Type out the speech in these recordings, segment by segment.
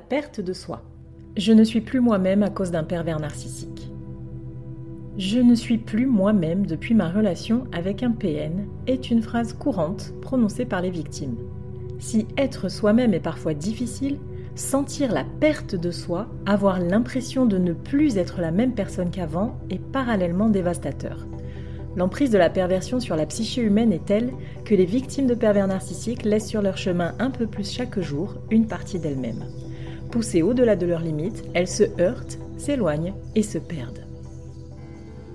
perte de soi. Je ne suis plus moi-même à cause d'un pervers narcissique. Je ne suis plus moi-même depuis ma relation avec un PN est une phrase courante prononcée par les victimes. Si être soi-même est parfois difficile, sentir la perte de soi, avoir l'impression de ne plus être la même personne qu'avant est parallèlement dévastateur. L'emprise de la perversion sur la psyché humaine est telle que les victimes de pervers narcissiques laissent sur leur chemin un peu plus chaque jour une partie d'elles-mêmes. Poussées au-delà de leurs limites, elles se heurtent, s'éloignent et se perdent.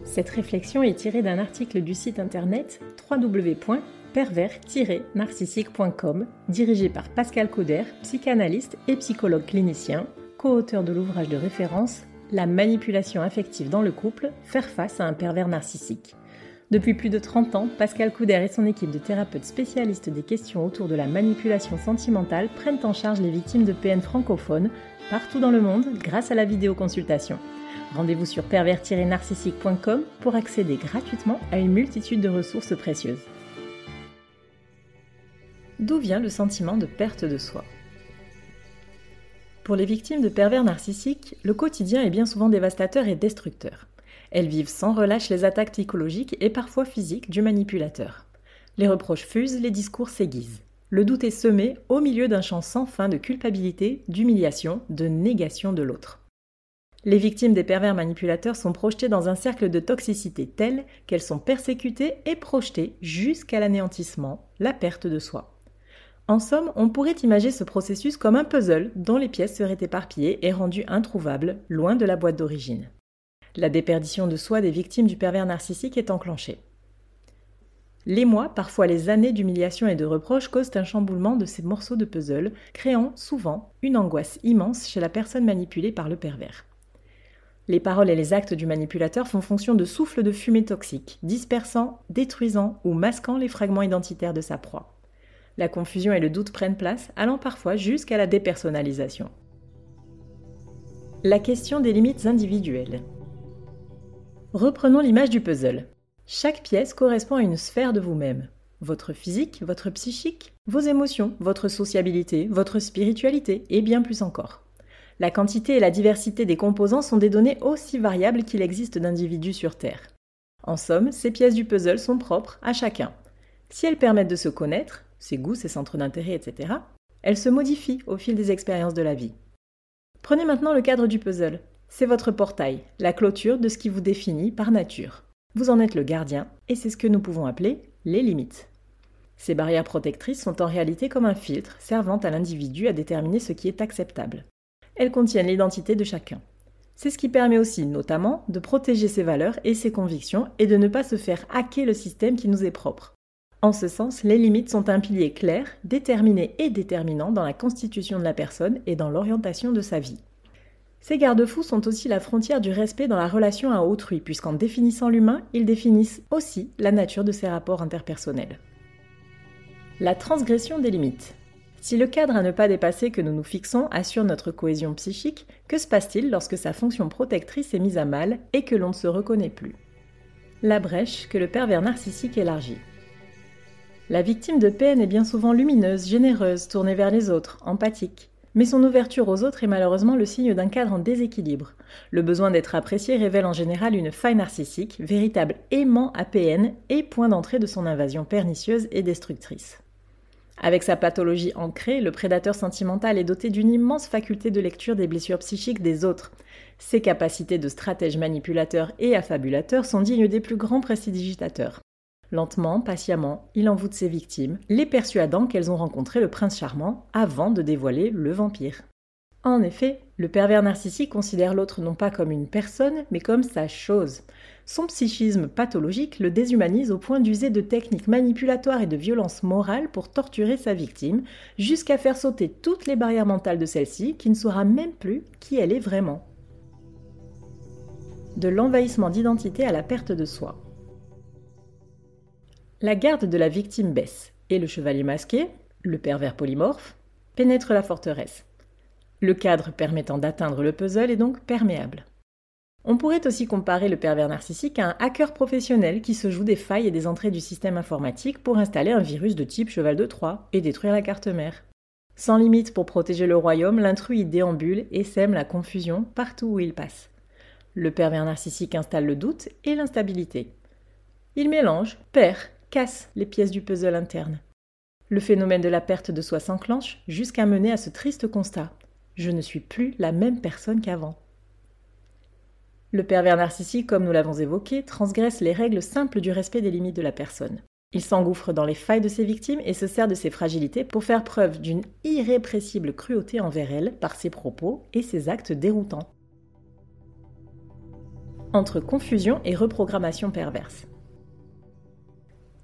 Cette réflexion est tirée d'un article du site internet www.pervers-narcissique.com, dirigé par Pascal Cauder, psychanalyste et psychologue clinicien, co-auteur de l'ouvrage de référence La manipulation affective dans le couple, faire face à un pervers narcissique. Depuis plus de 30 ans, Pascal Couder et son équipe de thérapeutes spécialistes des questions autour de la manipulation sentimentale prennent en charge les victimes de PN francophones partout dans le monde grâce à la vidéoconsultation. Rendez-vous sur pervers-narcissique.com pour accéder gratuitement à une multitude de ressources précieuses. D'où vient le sentiment de perte de soi? Pour les victimes de pervers narcissiques, le quotidien est bien souvent dévastateur et destructeur. Elles vivent sans relâche les attaques psychologiques et parfois physiques du manipulateur. Les reproches fusent, les discours s'aiguisent. Le doute est semé au milieu d'un champ sans fin de culpabilité, d'humiliation, de négation de l'autre. Les victimes des pervers manipulateurs sont projetées dans un cercle de toxicité tel qu'elles sont persécutées et projetées jusqu'à l'anéantissement, la perte de soi. En somme, on pourrait imaginer ce processus comme un puzzle dont les pièces seraient éparpillées et rendues introuvables, loin de la boîte d'origine la déperdition de soi des victimes du pervers narcissique est enclenchée. Les mois, parfois les années d'humiliation et de reproches causent un chamboulement de ces morceaux de puzzle, créant souvent une angoisse immense chez la personne manipulée par le pervers. Les paroles et les actes du manipulateur font fonction de souffles de fumée toxique, dispersant, détruisant ou masquant les fragments identitaires de sa proie. La confusion et le doute prennent place, allant parfois jusqu'à la dépersonnalisation. La question des limites individuelles. Reprenons l'image du puzzle. Chaque pièce correspond à une sphère de vous-même. Votre physique, votre psychique, vos émotions, votre sociabilité, votre spiritualité et bien plus encore. La quantité et la diversité des composants sont des données aussi variables qu'il existe d'individus sur Terre. En somme, ces pièces du puzzle sont propres à chacun. Si elles permettent de se connaître, ses goûts, ses centres d'intérêt, etc., elles se modifient au fil des expériences de la vie. Prenez maintenant le cadre du puzzle. C'est votre portail, la clôture de ce qui vous définit par nature. Vous en êtes le gardien, et c'est ce que nous pouvons appeler les limites. Ces barrières protectrices sont en réalité comme un filtre servant à l'individu à déterminer ce qui est acceptable. Elles contiennent l'identité de chacun. C'est ce qui permet aussi, notamment, de protéger ses valeurs et ses convictions et de ne pas se faire hacker le système qui nous est propre. En ce sens, les limites sont un pilier clair, déterminé et déterminant dans la constitution de la personne et dans l'orientation de sa vie. Ces garde-fous sont aussi la frontière du respect dans la relation à autrui, puisqu'en définissant l'humain, ils définissent aussi la nature de ses rapports interpersonnels. La transgression des limites. Si le cadre à ne pas dépasser que nous nous fixons assure notre cohésion psychique, que se passe-t-il lorsque sa fonction protectrice est mise à mal et que l'on ne se reconnaît plus? La brèche que le pervers narcissique élargit. La victime de peine est bien souvent lumineuse, généreuse, tournée vers les autres, empathique. Mais son ouverture aux autres est malheureusement le signe d'un cadre en déséquilibre. Le besoin d'être apprécié révèle en général une faille narcissique, véritable aimant à PN et point d'entrée de son invasion pernicieuse et destructrice. Avec sa pathologie ancrée, le prédateur sentimental est doté d'une immense faculté de lecture des blessures psychiques des autres. Ses capacités de stratège manipulateur et affabulateur sont dignes des plus grands prestidigitateurs. Lentement, patiemment, il envoûte ses victimes, les persuadant qu'elles ont rencontré le prince charmant avant de dévoiler le vampire. En effet, le pervers narcissique considère l'autre non pas comme une personne, mais comme sa chose. Son psychisme pathologique le déshumanise au point d'user de techniques manipulatoires et de violence morale pour torturer sa victime, jusqu'à faire sauter toutes les barrières mentales de celle-ci, qui ne saura même plus qui elle est vraiment. De l'envahissement d'identité à la perte de soi. La garde de la victime baisse et le chevalier masqué, le pervers polymorphe, pénètre la forteresse. Le cadre permettant d'atteindre le puzzle est donc perméable. On pourrait aussi comparer le pervers narcissique à un hacker professionnel qui se joue des failles et des entrées du système informatique pour installer un virus de type cheval de Troie et détruire la carte mère. Sans limite pour protéger le royaume, l'intrus déambule et sème la confusion partout où il passe. Le pervers narcissique installe le doute et l'instabilité. Il mélange, perd, casse les pièces du puzzle interne. Le phénomène de la perte de soi s'enclenche jusqu'à mener à ce triste constat. Je ne suis plus la même personne qu'avant. Le pervers narcissique, comme nous l'avons évoqué, transgresse les règles simples du respect des limites de la personne. Il s'engouffre dans les failles de ses victimes et se sert de ses fragilités pour faire preuve d'une irrépressible cruauté envers elles par ses propos et ses actes déroutants. Entre confusion et reprogrammation perverse.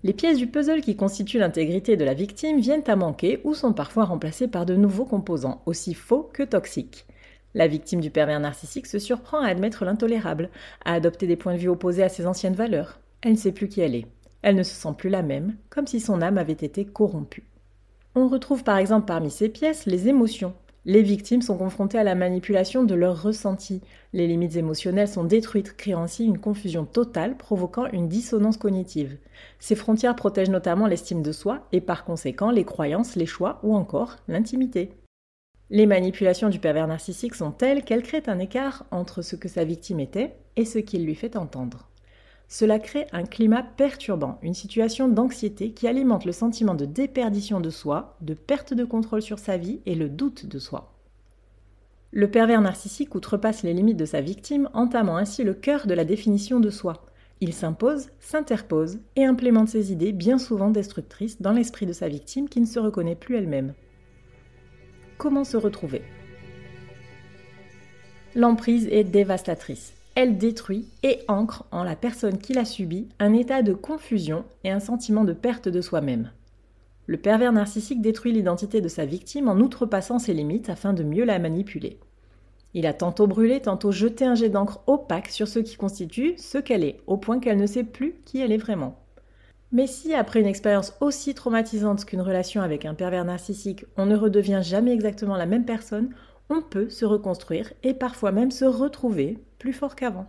Les pièces du puzzle qui constituent l'intégrité de la victime viennent à manquer ou sont parfois remplacées par de nouveaux composants, aussi faux que toxiques. La victime du pervers narcissique se surprend à admettre l'intolérable, à adopter des points de vue opposés à ses anciennes valeurs. Elle ne sait plus qui elle est. Elle ne se sent plus la même, comme si son âme avait été corrompue. On retrouve par exemple parmi ces pièces les émotions. Les victimes sont confrontées à la manipulation de leurs ressentis. Les limites émotionnelles sont détruites, créant ainsi une confusion totale, provoquant une dissonance cognitive. Ces frontières protègent notamment l'estime de soi et par conséquent les croyances, les choix ou encore l'intimité. Les manipulations du pervers narcissique sont telles qu'elles créent un écart entre ce que sa victime était et ce qu'il lui fait entendre. Cela crée un climat perturbant, une situation d'anxiété qui alimente le sentiment de déperdition de soi, de perte de contrôle sur sa vie et le doute de soi. Le pervers narcissique outrepasse les limites de sa victime, entamant ainsi le cœur de la définition de soi. Il s'impose, s'interpose et implémente ses idées bien souvent destructrices dans l'esprit de sa victime qui ne se reconnaît plus elle-même. Comment se retrouver? L'emprise est dévastatrice elle détruit et ancre en la personne qui l'a subie un état de confusion et un sentiment de perte de soi-même. Le pervers narcissique détruit l'identité de sa victime en outrepassant ses limites afin de mieux la manipuler. Il a tantôt brûlé, tantôt jeté un jet d'encre opaque sur ce qui constitue ce qu'elle est, au point qu'elle ne sait plus qui elle est vraiment. Mais si, après une expérience aussi traumatisante qu'une relation avec un pervers narcissique, on ne redevient jamais exactement la même personne, on peut se reconstruire et parfois même se retrouver plus fort qu'avant.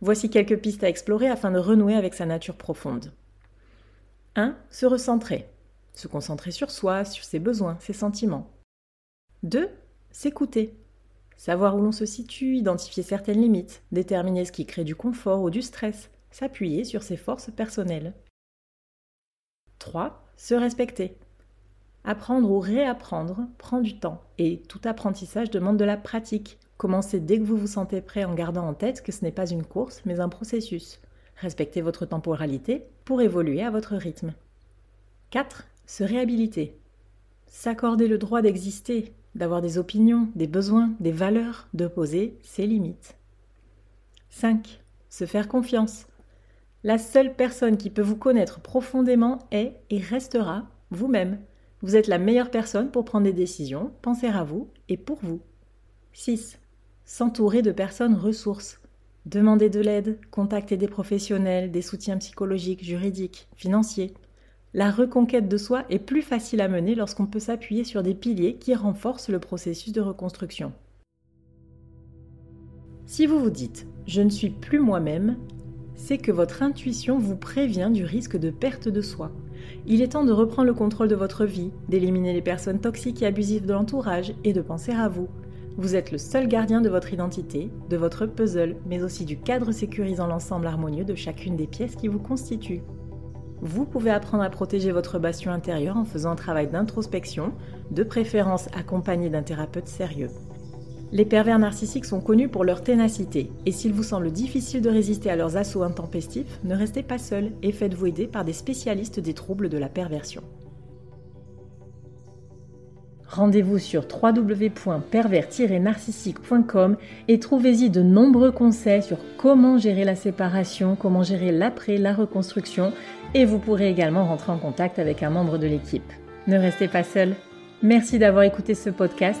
Voici quelques pistes à explorer afin de renouer avec sa nature profonde. 1. Se recentrer. Se concentrer sur soi, sur ses besoins, ses sentiments. 2. S'écouter. Savoir où l'on se situe, identifier certaines limites, déterminer ce qui crée du confort ou du stress, s'appuyer sur ses forces personnelles. 3. Se respecter. Apprendre ou réapprendre prend du temps et tout apprentissage demande de la pratique. Commencez dès que vous vous sentez prêt en gardant en tête que ce n'est pas une course mais un processus. Respectez votre temporalité pour évoluer à votre rythme. 4. Se réhabiliter. S'accorder le droit d'exister, d'avoir des opinions, des besoins, des valeurs, de poser ses limites. 5. Se faire confiance. La seule personne qui peut vous connaître profondément est et restera vous-même. Vous êtes la meilleure personne pour prendre des décisions, penser à vous et pour vous. 6. S'entourer de personnes ressources. Demander de l'aide, contacter des professionnels, des soutiens psychologiques, juridiques, financiers. La reconquête de soi est plus facile à mener lorsqu'on peut s'appuyer sur des piliers qui renforcent le processus de reconstruction. Si vous vous dites ⁇ Je ne suis plus moi-même ⁇ c'est que votre intuition vous prévient du risque de perte de soi il est temps de reprendre le contrôle de votre vie, d'éliminer les personnes toxiques et abusives de l'entourage et de penser à vous. Vous êtes le seul gardien de votre identité, de votre puzzle, mais aussi du cadre sécurisant l'ensemble harmonieux de chacune des pièces qui vous constituent. Vous pouvez apprendre à protéger votre bastion intérieur en faisant un travail d'introspection, de préférence accompagné d'un thérapeute sérieux. Les pervers narcissiques sont connus pour leur ténacité, et s'il vous semble difficile de résister à leurs assauts intempestifs, ne restez pas seul et faites-vous aider par des spécialistes des troubles de la perversion. Rendez-vous sur www.pervers-narcissique.com et trouvez-y de nombreux conseils sur comment gérer la séparation, comment gérer l'après, la reconstruction, et vous pourrez également rentrer en contact avec un membre de l'équipe. Ne restez pas seul. Merci d'avoir écouté ce podcast.